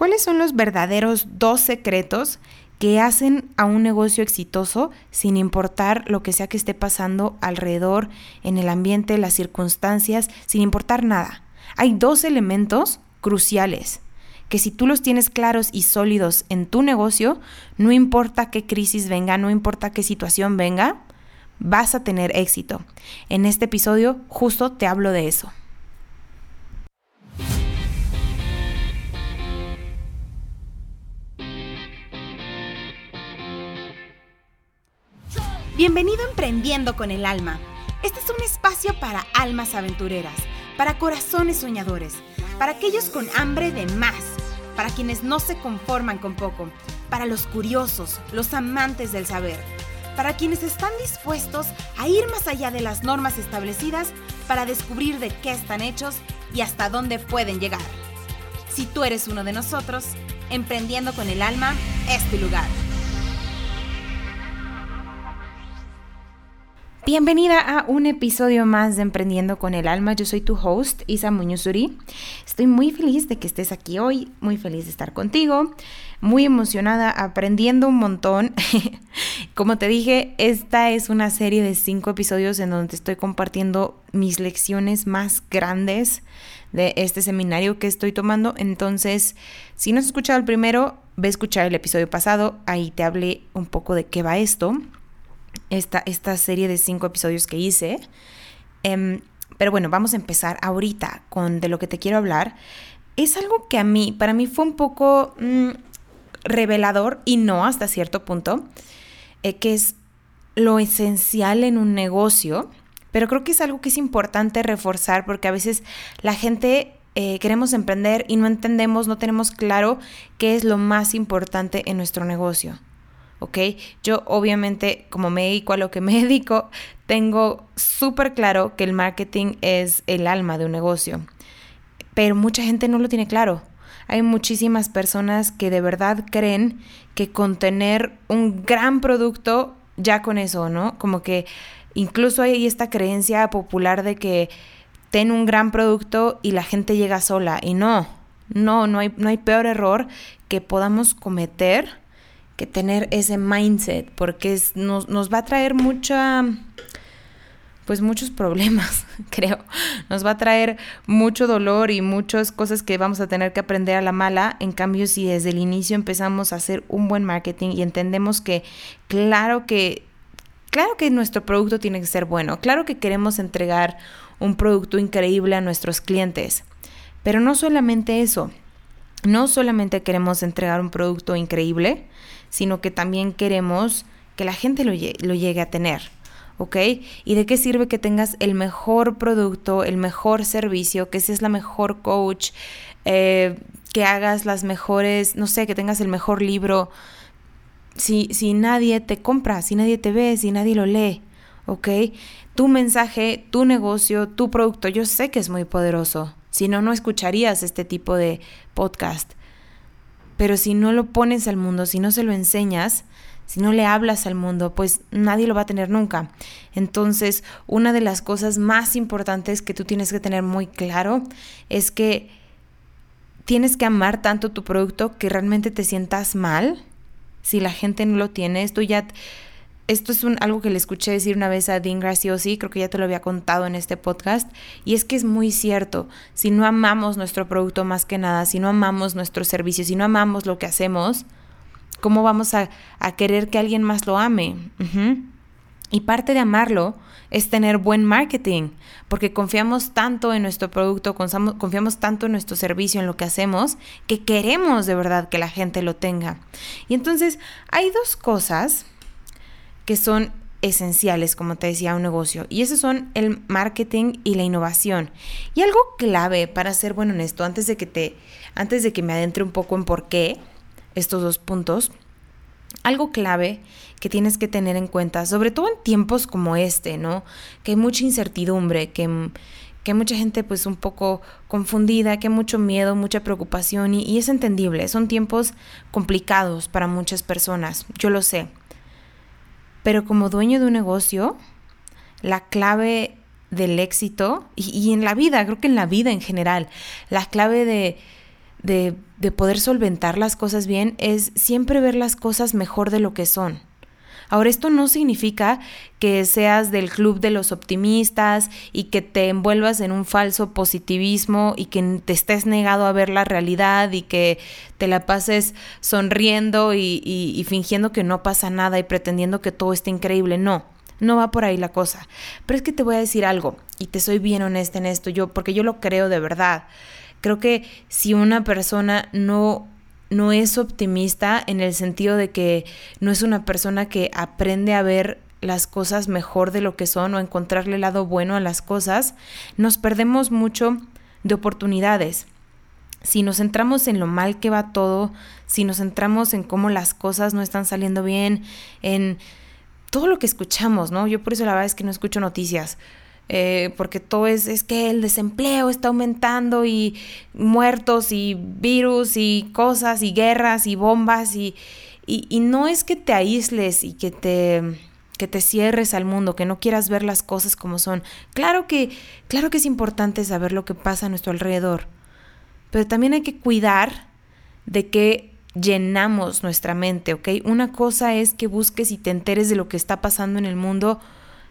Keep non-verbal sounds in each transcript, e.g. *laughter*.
¿Cuáles son los verdaderos dos secretos que hacen a un negocio exitoso sin importar lo que sea que esté pasando alrededor, en el ambiente, las circunstancias, sin importar nada? Hay dos elementos cruciales que si tú los tienes claros y sólidos en tu negocio, no importa qué crisis venga, no importa qué situación venga, vas a tener éxito. En este episodio justo te hablo de eso. Bienvenido a Emprendiendo con el Alma. Este es un espacio para almas aventureras, para corazones soñadores, para aquellos con hambre de más, para quienes no se conforman con poco, para los curiosos, los amantes del saber, para quienes están dispuestos a ir más allá de las normas establecidas para descubrir de qué están hechos y hasta dónde pueden llegar. Si tú eres uno de nosotros, Emprendiendo con el Alma es tu lugar. Bienvenida a un episodio más de Emprendiendo con el Alma. Yo soy tu host, Isa Muñozuri. Estoy muy feliz de que estés aquí hoy, muy feliz de estar contigo, muy emocionada, aprendiendo un montón. *laughs* Como te dije, esta es una serie de cinco episodios en donde estoy compartiendo mis lecciones más grandes de este seminario que estoy tomando. Entonces, si no has escuchado el primero, ve a escuchar el episodio pasado. Ahí te hablé un poco de qué va esto esta, esta serie de cinco episodios que hice. Em, pero bueno, vamos a empezar ahorita con de lo que te quiero hablar. Es algo que a mí, para mí fue un poco mm, revelador y no hasta cierto punto, eh, que es lo esencial en un negocio, pero creo que es algo que es importante reforzar porque a veces la gente eh, queremos emprender y no entendemos, no tenemos claro qué es lo más importante en nuestro negocio. ¿Ok? Yo obviamente, como me dedico a lo que *laughs* me dedico, tengo súper claro que el marketing es el alma de un negocio, pero mucha gente no lo tiene claro. Hay muchísimas personas que de verdad creen que con tener un gran producto, ya con eso, ¿no? Como que incluso hay esta creencia popular de que ten un gran producto y la gente llega sola. Y no, no, no hay, no hay peor error que podamos cometer que tener ese mindset, porque nos, va a traer mucha, pues muchos problemas, *laughs* creo. Nos va a traer mucho dolor y muchas cosas que vamos a tener que aprender a la mala. En cambio, si desde el inicio empezamos a hacer un buen marketing y entendemos que, claro que, claro que nuestro producto tiene que ser bueno, claro que queremos entregar un producto increíble a nuestros clientes, pero no solamente eso. No solamente queremos entregar un producto increíble, sino que también queremos que la gente lo, llegue a tener. ¿ok? ¿Y de qué sirve que tengas el mejor producto, el mejor servicio, que seas la mejor coach, eh, que hagas las mejores, no sé, que tengas el mejor libro, si, si nadie te compra, si nadie te ve, si nadie lo lee, ¿ok? Tu mensaje, tu negocio, tu producto, yo sé que es muy poderoso, si no, no escucharías este tipo de podcast. Pero si no lo pones al mundo, si no se lo enseñas, si no le hablas al mundo, pues nadie lo va a tener nunca. Entonces, una de las cosas más importantes que tú tienes que tener muy claro es que tienes que amar tanto tu producto que realmente te sientas mal si la gente no lo tiene. Esto ya esto es un, algo que le escuché decir una vez a Dean Graciosi, creo que ya te lo había contado en este podcast, y es que es muy cierto, si no amamos nuestro producto más que nada, si no amamos nuestro servicio, si no amamos lo que hacemos, ¿cómo vamos a, querer que alguien más lo ame? Y parte de amarlo es tener buen marketing, porque confiamos tanto en nuestro producto, confiamos tanto en nuestro servicio, en lo que hacemos, que queremos de verdad que la gente lo tenga. Y entonces hay dos cosas que son esenciales, como te decía, un negocio. Y esos son el marketing y la innovación. Y algo clave para ser bueno en esto, antes de que te, antes de que me adentre un poco en por qué estos dos puntos, algo clave que tienes que tener en cuenta, sobre todo en tiempos como este, ¿no? Que hay mucha incertidumbre, que, que hay mucha gente pues un poco confundida, que hay mucho miedo, mucha preocupación y es entendible. Son tiempos complicados para muchas personas, yo lo sé. Pero como dueño de un negocio, la clave del éxito, y, en la vida, creo que en la vida en general, la clave de, de, de poder solventar las cosas bien es siempre ver las cosas mejor de lo que son. Ahora, esto no significa que seas del club de los optimistas y que te envuelvas en un falso positivismo y que te estés negado a ver la realidad y que te la pases sonriendo y, fingiendo que no pasa nada y pretendiendo que todo está increíble. No. No va por ahí la cosa. Pero es que te voy a decir algo, y te soy bien honesta en esto, yo, porque yo lo creo de verdad. Creo que si una persona no no es optimista en el sentido de que no es una persona que aprende a ver las cosas mejor de lo que son o encontrarle el lado bueno a las cosas, nos perdemos mucho de oportunidades. Si nos centramos en lo mal que va todo, si nos centramos en cómo las cosas no están saliendo bien, en todo lo que escuchamos, ¿no? Yo por eso la verdad es que no escucho noticias. Eh, porque todo es, es que el desempleo está aumentando y muertos y virus y cosas y guerras y bombas y, y, no es que te aísles y que te que te cierres al mundo, que no quieras ver las cosas como son. Claro que, claro que es importante saber lo que pasa a nuestro alrededor, pero también hay que cuidar de que llenamos nuestra mente, ¿ok? Una cosa es que busques y te enteres de lo que está pasando en el mundo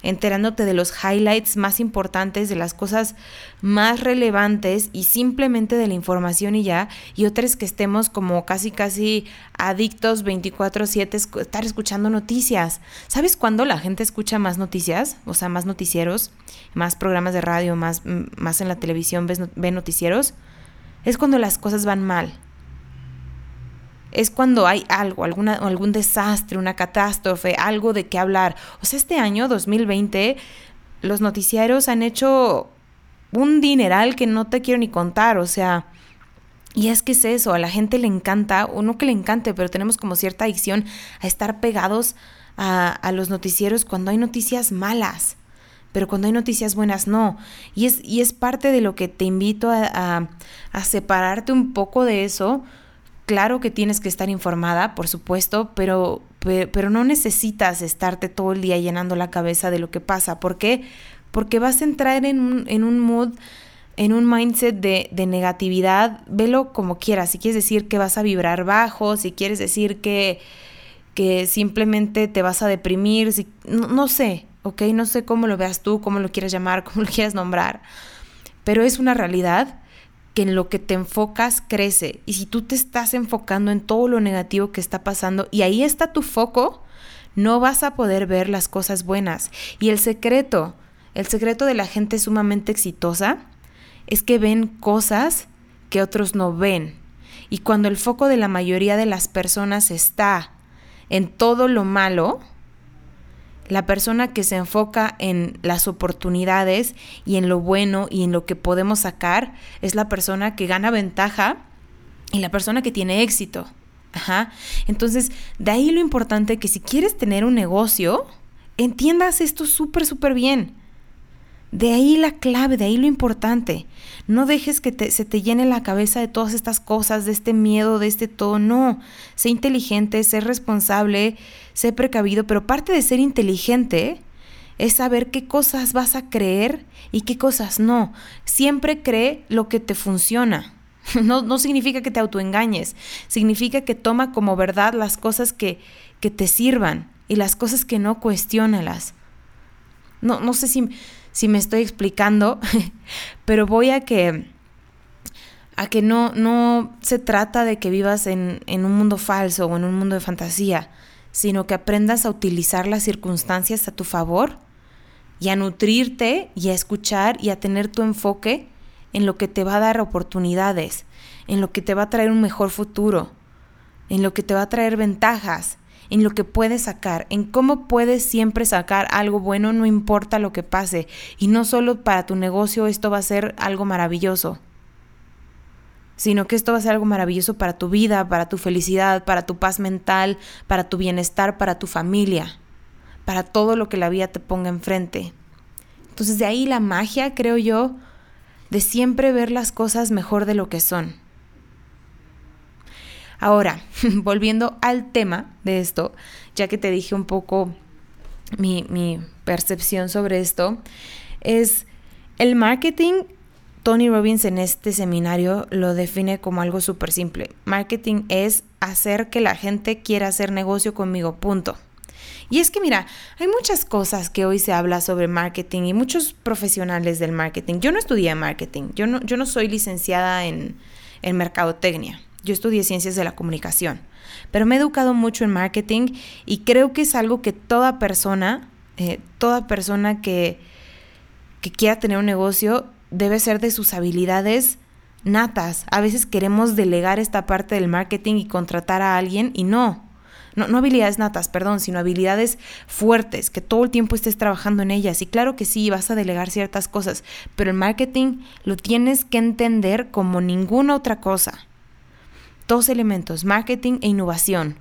enterándote de los highlights más importantes, de las cosas más relevantes y simplemente de la información y ya, y otras que estemos como casi casi adictos 24/7 estar escuchando noticias. ¿Sabes cuándo la gente escucha más noticias? O sea, más noticieros, más programas de radio, más, más en la televisión ve noticieros. Es cuando las cosas van mal es cuando hay algo, alguna, algún desastre, una catástrofe, algo de qué hablar. O sea, este año 2020 los noticiarios han hecho un dineral que no te quiero ni contar, o sea, y es que es eso, a la gente le encanta, o no que le encante, pero tenemos como cierta adicción a estar pegados a, los noticieros cuando hay noticias malas, pero cuando hay noticias buenas no. Y es, y es parte de lo que te invito a, a separarte un poco de eso, Claro que tienes que estar informada, por supuesto, pero, pero, no necesitas estarte todo el día llenando la cabeza de lo que pasa. ¿Por qué? Porque vas a entrar en un, en un mood, en un mindset de, de, negatividad. Velo como quieras. Si quieres decir que vas a vibrar bajo, si quieres decir que, que simplemente te vas a deprimir, si, no, no sé, ¿ok? No sé cómo lo veas tú, cómo lo quieras llamar, *laughs* cómo lo quieras nombrar. Pero es una realidad en lo que te enfocas crece. Y si tú te estás enfocando en todo lo negativo que está pasando y ahí está tu foco, no vas a poder ver las cosas buenas. Y el secreto, el secreto de la gente sumamente exitosa es que ven cosas que otros no ven. Y cuando el foco de la mayoría de las personas está en todo lo malo, la persona que se enfoca en las oportunidades y en lo bueno y en lo que podemos sacar es la persona que gana ventaja y la persona que tiene éxito. Ajá. Entonces, de ahí lo importante que si quieres tener un negocio, entiendas esto súper, súper bien. De ahí la clave, de ahí lo importante. No dejes que se te llene la cabeza de todas estas cosas, de este miedo, de este todo. No, sé inteligente, sé responsable, sé precavido, pero parte de ser inteligente es saber qué cosas vas a creer y qué cosas no. Siempre cree lo que te funciona. *laughs* No, no significa que te autoengañes, significa que toma como verdad las cosas que, que te sirvan y las cosas que no cuestionalas. No, no sé si si me estoy explicando, *laughs* pero voy a que a que no, no se trata de que vivas en, en un mundo falso o en un mundo de fantasía, sino que aprendas a utilizar las circunstancias a tu favor y a nutrirte y a escuchar y a tener tu enfoque en lo que te va a dar oportunidades, en lo que te va a traer un mejor futuro, en lo que te va a traer ventajas, en lo que puedes sacar, en cómo puedes siempre sacar algo bueno, no importa lo que pase. Y no solo para tu negocio esto va a ser algo maravilloso, sino que esto va a ser algo maravilloso para tu vida, para tu felicidad, para tu paz mental, para tu bienestar, para tu familia, para todo lo que la vida te ponga enfrente. Entonces de ahí la magia, creo yo, de siempre ver las cosas mejor de lo que son. Ahora, *laughs* volviendo al tema de esto, ya que te dije un poco mi, percepción sobre esto, es el marketing Tony Robbins en este seminario lo define como algo súper simple. Marketing es hacer que la gente quiera hacer negocio conmigo, punto. Y es que mira, hay muchas cosas que hoy se habla sobre marketing y muchos profesionales del marketing. Yo no estudié marketing, yo no, yo no soy licenciada en, en mercadotecnia, yo estudié ciencias de la comunicación, pero me he educado mucho en marketing y creo que es algo que toda persona, eh, toda persona que, que quiera tener un negocio debe ser de sus habilidades natas. A veces queremos delegar esta parte del marketing y contratar a alguien y no. No, habilidades natas, perdón, sino habilidades fuertes, que todo el tiempo estés trabajando en ellas. Y claro que sí, vas a delegar ciertas cosas, pero el marketing lo tienes que entender como ninguna otra cosa. Dos elementos, marketing e innovación.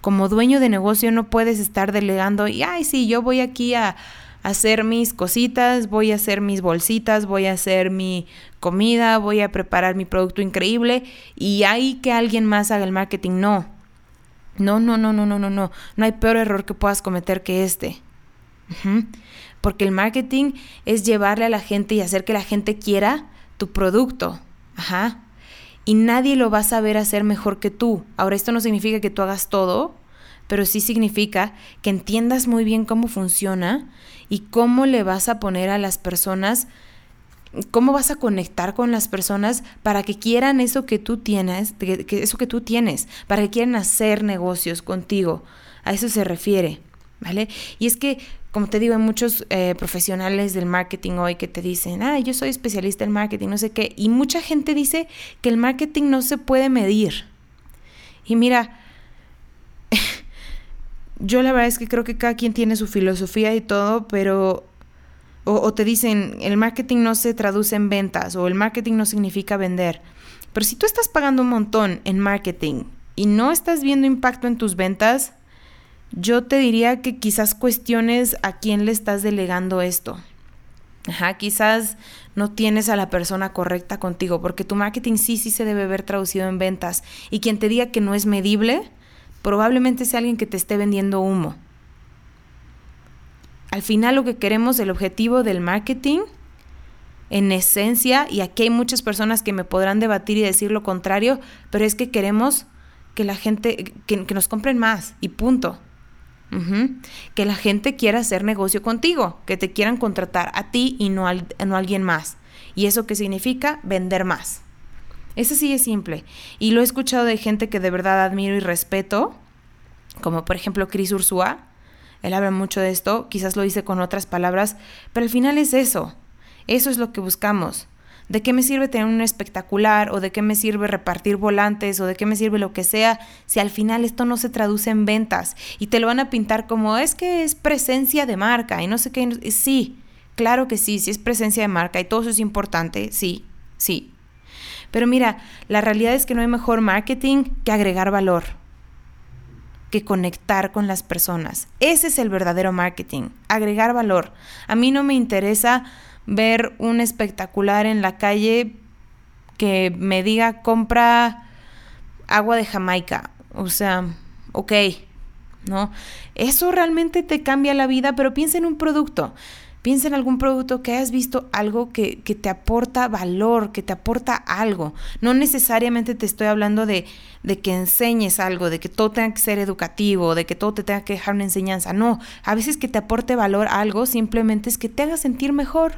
Como dueño de negocio no puedes estar delegando y, ay, sí, yo voy aquí a, hacer mis cositas, voy a hacer mis bolsitas, voy a hacer mi comida, voy a preparar mi producto increíble y hay que alguien más haga el marketing. No, no, no, no, no, no, no, no. No hay peor error que puedas cometer que este. Porque el marketing es llevarle a la gente y hacer que la gente quiera tu producto. Ajá. Y nadie lo va a saber hacer mejor que tú. Ahora, esto no significa que tú hagas todo, pero sí significa que entiendas muy bien cómo funciona y cómo le vas a poner a las personas cómo vas a conectar con las personas para que quieran eso que tú tienes, que, eso que tú tienes, para que quieran hacer negocios contigo. A eso se refiere, ¿vale? Y es que, como te digo, hay muchos eh, profesionales del marketing hoy que te dicen, ah, yo soy especialista en marketing, no sé qué, y mucha gente dice que el marketing no se puede medir. Y mira, *laughs* yo la verdad es que creo que cada quien tiene su filosofía y todo, pero o, te dicen, el marketing no se traduce en ventas o el marketing no significa vender. Pero si tú estás pagando un montón en marketing y no estás viendo impacto en tus ventas, yo te diría que quizás cuestiones a quién le estás delegando esto. Ajá, quizás no tienes a la persona correcta contigo, porque tu marketing sí, sí se debe ver traducido en ventas. Y quien te diga que no es medible, probablemente sea alguien que te esté vendiendo humo. Al final lo que queremos, el objetivo del marketing, en esencia, y aquí hay muchas personas que me podrán debatir y decir lo contrario, pero es que queremos que la gente, que, nos compren más y punto. Que la gente quiera hacer negocio contigo, que te quieran contratar a ti y no, no a alguien más. ¿Y eso qué significa? Vender más. Eso sí es simple. Y lo he escuchado de gente que de verdad admiro y respeto, como por ejemplo Chris Ursua, él habla mucho de esto, quizás lo dice con otras palabras, pero al final es eso. Eso es lo que buscamos. ¿De qué me sirve tener un espectacular o de qué me sirve repartir volantes o de qué me sirve lo que sea si al final esto no se traduce en ventas y te lo van a pintar como es que es presencia de marca y no sé qué? Sí, claro que sí, sí es presencia de marca y todo eso es importante, sí, sí. Pero mira, la realidad es que no hay mejor marketing que agregar valor que conectar con las personas. Ese es el verdadero marketing, agregar valor. A mí no me interesa ver un espectacular en la calle que me diga compra agua de Jamaica. O sea, ok, ¿no? Eso realmente te cambia la vida, pero piensa en un producto. Piensa en algún producto que hayas visto algo que, te aporta valor, que te aporta algo. No necesariamente te estoy hablando de, de que enseñes algo, de que todo tenga que ser educativo, de que todo te tenga que dejar una enseñanza. No, a veces que te aporte valor algo simplemente es que te haga sentir mejor,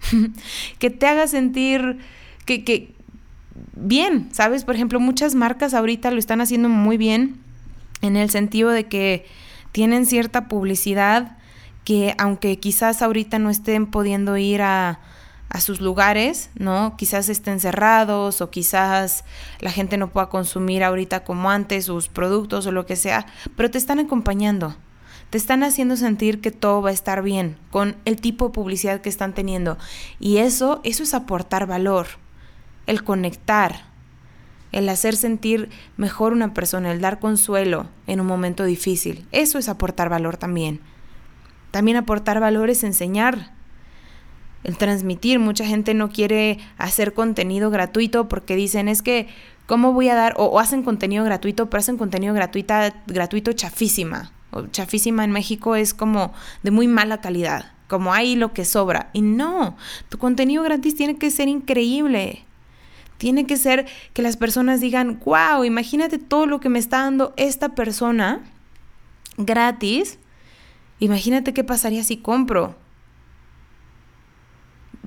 *laughs* que te haga sentir que, que bien, ¿sabes? Por ejemplo, muchas marcas ahorita lo están haciendo muy bien en el sentido de que tienen cierta publicidad que aunque quizás ahorita no estén pudiendo ir a, a sus lugares, ¿no? Quizás estén cerrados o quizás la gente no pueda consumir ahorita como antes sus productos o lo que sea, pero te están acompañando. Te están haciendo sentir que todo va a estar bien con el tipo de publicidad que están teniendo. Y eso, eso es aportar valor, el conectar, el hacer sentir mejor una persona, el dar consuelo en un momento difícil. Eso es aportar valor también. También aportar valor es enseñar, el transmitir. Mucha gente no quiere hacer contenido gratuito porque dicen es que, ¿cómo voy a dar? O, hacen contenido gratuito, pero hacen contenido gratuita, gratuito chafísima. Chafísima en México es como de muy mala calidad. como hay lo que sobra. Y no, tu contenido gratis tiene que ser increíble. Tiene que ser que las personas digan, wow, imagínate todo lo que me está dando esta persona gratis. Imagínate qué pasaría si compro.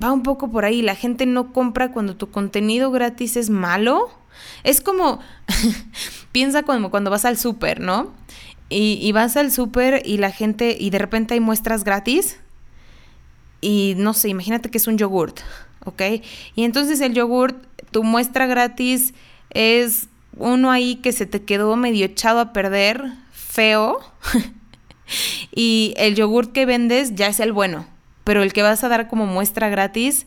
Va un poco por ahí. La gente no compra cuando tu contenido gratis es malo. Es como, *laughs* piensa como cuando vas al súper, ¿no? Y, vas al súper y la gente, y de repente hay muestras gratis. Y no sé, imagínate que es un yogurt, ¿ok? Y entonces el yogurt tu muestra gratis es uno ahí que se te quedó medio echado a perder, feo, *laughs* y el yogurt que vendes ya es el bueno, pero el que vas a dar como muestra gratis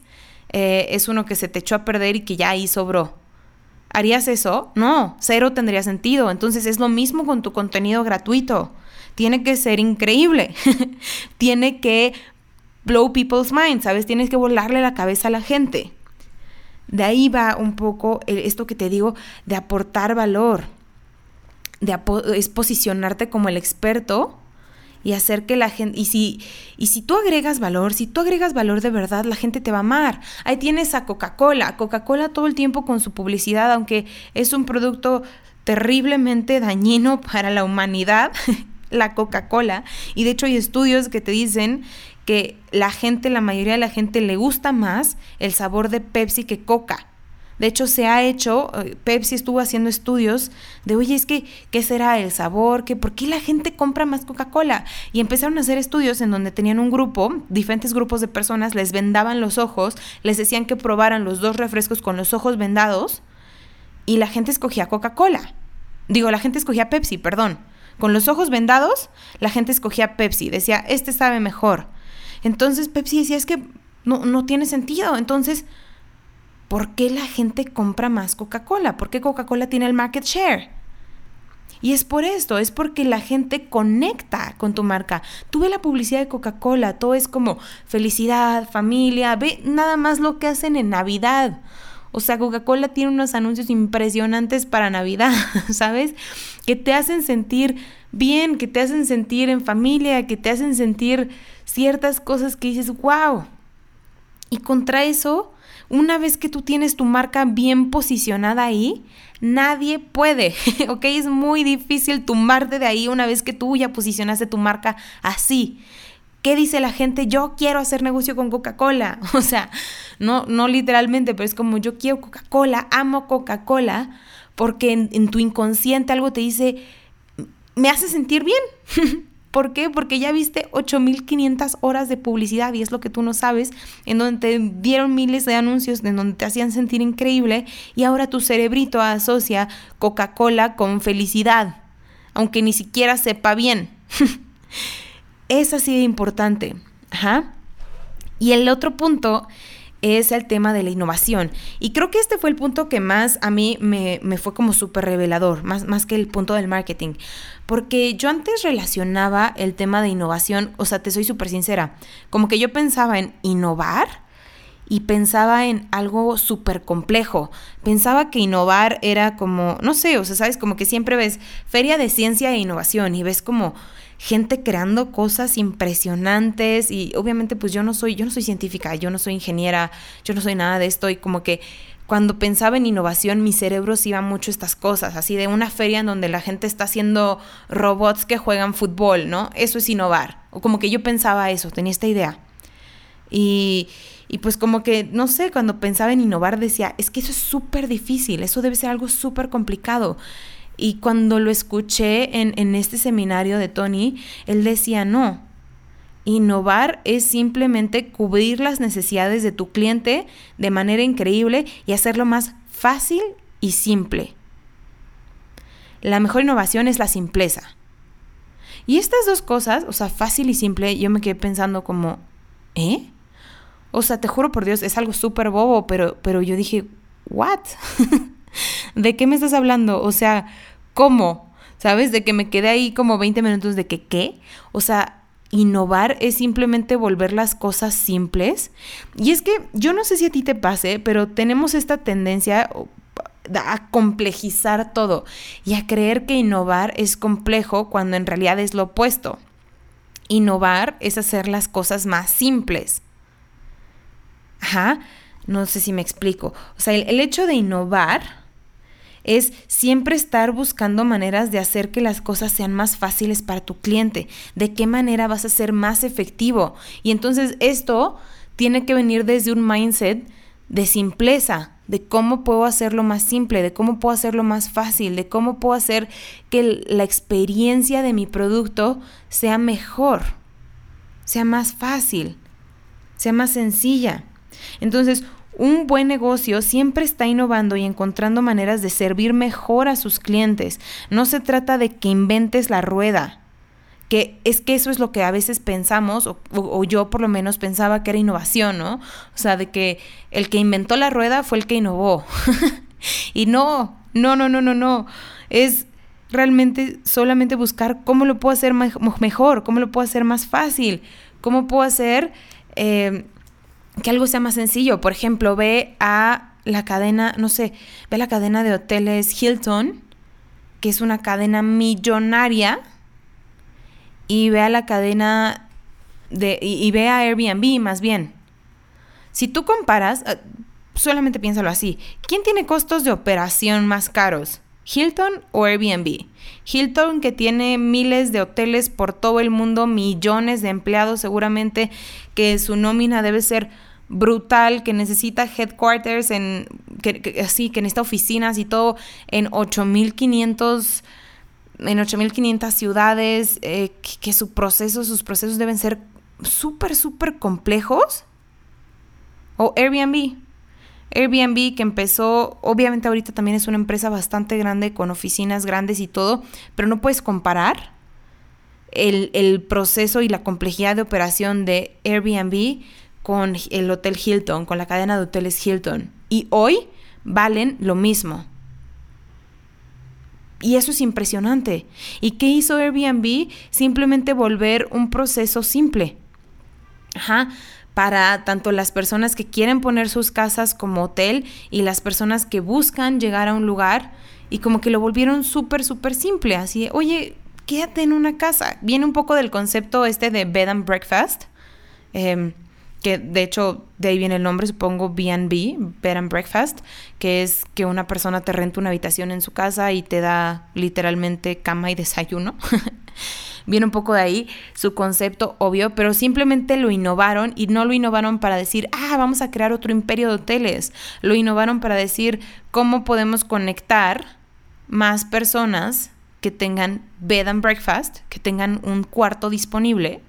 eh, es uno que se te echó a perder y que ya ahí sobró. ¿Harías eso? No, cero tendría sentido. Entonces es lo mismo con tu contenido gratuito. Tiene que ser increíble. *laughs* Tiene que blow people's minds, ¿sabes? Tienes que volarle la cabeza a la gente. De ahí va un poco esto que te digo de aportar valor, de es posicionarte como el experto y hacer que la gente, y si, y si tú agregas valor, si tú agregas valor de verdad, la gente te va a amar. Ahí tienes a Coca-Cola, Coca-Cola todo el tiempo con su publicidad, aunque es un producto terriblemente dañino para la humanidad, *laughs* la Coca-Cola, y de hecho hay estudios que te dicen que la gente, la mayoría de la gente le gusta más el sabor de Pepsi que Coca. De hecho, se ha hecho, eh, Pepsi estuvo haciendo estudios de, oye, es que, ¿qué será el sabor? ¿Qué, ¿Por qué la gente compra más Coca-Cola? Y empezaron a hacer estudios en donde tenían un grupo, diferentes grupos de personas, les vendaban los ojos, les decían que probaran los dos refrescos con los ojos vendados y la gente escogía Coca-Cola. Digo, la gente escogía Pepsi, perdón. Con los ojos vendados, la gente escogía Pepsi. Decía, este sabe mejor. Entonces Pepsi decía, es que no, no tiene sentido. Entonces, ¿por qué la gente compra más Coca-Cola? ¿Por qué Coca-Cola tiene el market share? Y es por esto, es porque la gente conecta con tu marca. Tú ves la publicidad de Coca-Cola, todo es como felicidad, familia, ve nada más lo que hacen en Navidad. O sea, Coca-Cola tiene unos anuncios impresionantes para Navidad, *laughs* ¿sabes? Que te hacen sentir bien, que te hacen sentir en familia, que te hacen sentir ciertas cosas que dices, wow. Y contra eso, una vez que tú tienes tu marca bien posicionada ahí, nadie puede, *laughs* ¿ok? Es muy difícil tumbarte de ahí una vez que tú ya posicionaste tu marca así. ¿Qué dice la gente? Yo quiero hacer negocio con Coca-Cola. *laughs* O sea, no, no literalmente, pero es como yo quiero Coca-Cola, amo Coca-Cola, porque en, en tu inconsciente algo te dice, me hace sentir bien. *laughs* ¿Por qué? Porque ya viste 8500 horas de publicidad y es lo que tú no sabes, en donde te dieron miles de anuncios, en donde te hacían sentir increíble y ahora tu cerebrito asocia Coca-Cola con felicidad, aunque ni siquiera sepa bien. *laughs* es así de importante. Ajá. Y el otro punto es el tema de la innovación. Y creo que este fue el punto que más a mí me, fue como súper revelador, más, más que el punto del marketing. Porque yo antes relacionaba el tema de innovación, o sea, te soy súper sincera, como que yo pensaba en innovar y pensaba en algo súper complejo. Pensaba que innovar era como, no sé, o sea, sabes, como que siempre ves feria de ciencia e innovación y ves como gente creando cosas impresionantes y obviamente pues yo no soy, yo no soy científica, yo no soy ingeniera, yo no soy nada de esto y como que cuando pensaba en innovación mi cerebro se iba mucho estas cosas, así de una feria en donde la gente está haciendo robots que juegan fútbol, ¿no? Eso es innovar. O como que yo pensaba eso, tenía esta idea. Y, y pues como que, no sé, cuando pensaba en innovar decía, es que eso es súper difícil, eso debe ser algo súper complicado. Y cuando lo escuché en, en este seminario de Tony, él decía, no, Innovar es simplemente cubrir las necesidades de tu cliente de manera increíble y hacerlo más fácil y simple. La mejor innovación es la simpleza. Y estas dos cosas, o sea, fácil y simple, yo me quedé pensando como, ¿eh? O sea, te juro por Dios, es algo súper bobo, pero, pero yo dije, ¿what? *laughs* ¿De qué me estás hablando? O sea, ¿cómo? ¿Sabes? De que me quedé ahí como 20 minutos de que, ¿qué? O sea, innovar es simplemente volver las cosas simples. Y es que yo no sé si a ti te pase, pero tenemos esta tendencia a complejizar todo y a creer que innovar es complejo cuando en realidad es lo opuesto. Innovar es hacer las cosas más simples. Ajá, no sé si me explico. O sea, el, el hecho de innovar es siempre estar buscando maneras de hacer que las cosas sean más fáciles para tu cliente, de qué manera vas a ser más efectivo. Y entonces esto tiene que venir desde un mindset de simpleza, de cómo puedo hacerlo más simple, de cómo puedo hacerlo más fácil, de cómo puedo hacer que la experiencia de mi producto sea mejor, sea más fácil, sea más sencilla. Entonces, un buen negocio siempre está innovando y encontrando maneras de servir mejor a sus clientes. No se trata de que inventes la rueda, que es que eso es lo que a veces pensamos, o, yo por lo menos pensaba que era innovación, ¿no? O sea, de que el que inventó la rueda fue el que innovó. *laughs* y no, no, no, no, no, no. Es realmente solamente buscar cómo lo puedo hacer mejor, cómo lo puedo hacer más fácil, cómo puedo hacer... Eh, que algo sea más sencillo. Por ejemplo, ve a la cadena, no sé, ve la cadena de hoteles Hilton, que es una cadena millonaria, y ve a la cadena de, y, ve a Airbnb más bien. Si tú comparas, eh, solamente piénsalo así, ¿quién tiene costos de operación más caros? Hilton o Airbnb. Hilton que tiene miles de hoteles por todo el mundo, millones de empleados seguramente, que su nómina debe ser brutal, que necesita headquarters, en, que, así, que necesita oficinas y todo en 8500 en 8500 ciudades, eh, que, que, su proceso, sus procesos deben ser súper, súper complejos. O Airbnb. Airbnb que empezó, obviamente ahorita también es una empresa bastante grande con oficinas grandes y todo, pero no puedes comparar el, el proceso y la complejidad de operación de Airbnb con el Hotel Hilton, con la cadena de hoteles Hilton. Y hoy valen lo mismo. Y eso es impresionante. ¿Y qué hizo Airbnb? Simplemente volver un proceso simple. Ajá. Para tanto las personas que quieren poner sus casas como hotel y las personas que buscan llegar a un lugar y como que lo volvieron súper, súper simple. Así, oye, quédate en una casa. Viene un poco del concepto este de bed and breakfast. Eh, que de hecho de ahí viene el nombre, supongo B&B, Bed and Breakfast, que es que una persona te renta una habitación en su casa y te da literalmente cama y desayuno. *laughs* viene un poco de ahí su concepto obvio, pero simplemente lo innovaron y no lo innovaron para decir, ah, vamos a crear otro imperio de hoteles. Lo innovaron para decir cómo podemos conectar más personas que tengan bed and breakfast, que tengan un cuarto disponible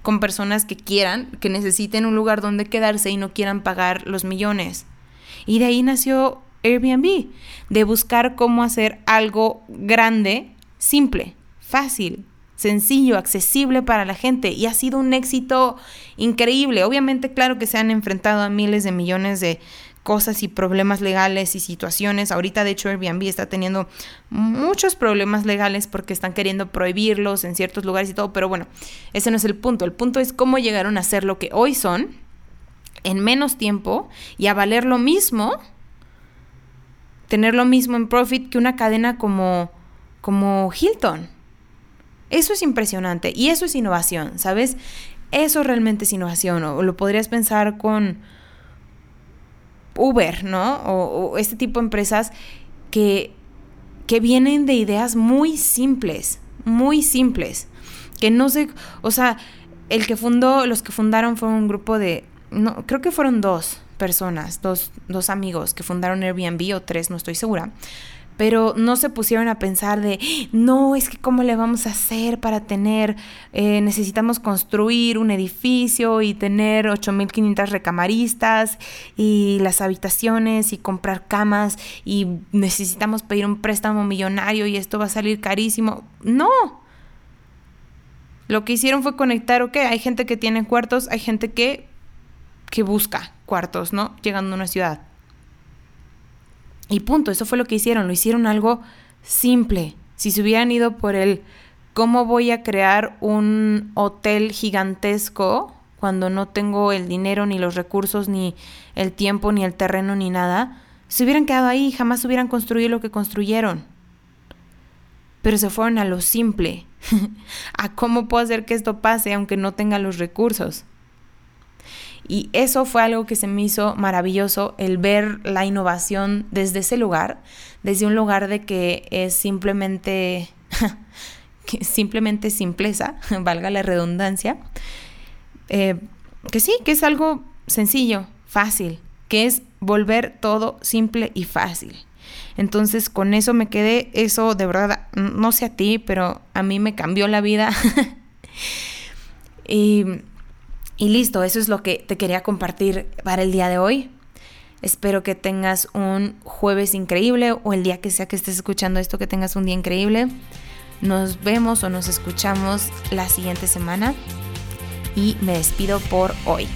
con personas que quieran, que necesiten un lugar donde quedarse y no quieran pagar los millones. Y de ahí nació Airbnb, de buscar cómo hacer algo grande, simple, fácil, sencillo, accesible para la gente y ha sido un éxito increíble. Obviamente, claro que se han enfrentado a miles de millones de cosas y problemas legales y situaciones. Ahorita, de hecho, Airbnb está teniendo muchos problemas legales porque están queriendo prohibirlos en ciertos lugares y todo, pero bueno, ese no es el punto. El punto es cómo llegaron a ser lo que hoy son en menos tiempo y a valer lo mismo, tener lo mismo en profit que una cadena como, como Hilton. Eso es impresionante y eso es innovación, ¿sabes? Eso realmente es innovación, o lo podrías pensar con Uber, ¿no? O, este tipo de empresas que, que vienen de ideas muy simples, muy simples, que no sé, o sea, el que fundó, los que fundaron fue un grupo de, no, creo que fueron dos personas, dos, dos amigos que fundaron Airbnb o tres, no estoy segura pero no se pusieron a pensar de, no, es que cómo le vamos a hacer para tener, eh, necesitamos construir un edificio y tener 8.500 recamaristas y las habitaciones y comprar camas y necesitamos pedir un préstamo millonario y esto va a salir carísimo. No. Lo que hicieron fue conectar, ok, hay gente que tiene cuartos, hay gente que, que busca cuartos, ¿no? Llegando a una ciudad. Y punto, eso fue lo que hicieron, lo hicieron algo simple. Si se hubieran ido por el cómo voy a crear un hotel gigantesco cuando no tengo el dinero, ni los recursos, ni el tiempo, ni el terreno, ni nada, se hubieran quedado ahí, jamás hubieran construido lo que construyeron. pero se fueron a lo simple, *laughs* a cómo puedo hacer que esto pase aunque no tenga los recursos. Y eso fue algo que se me hizo maravilloso, el ver la innovación desde ese lugar, desde un lugar de que es simplemente, *laughs* simplemente simpleza, *laughs* valga la redundancia, eh, que sí, que es algo sencillo, fácil, que es volver todo simple y fácil. Entonces con eso me quedé, eso de verdad, no sé a ti, pero a mí me cambió la vida. *laughs* y, y listo, eso es lo que te quería compartir para el día de hoy. Espero que tengas un jueves increíble o el día que sea que estés escuchando esto, que tengas un día increíble. Nos vemos o nos escuchamos la siguiente semana y me despido por hoy.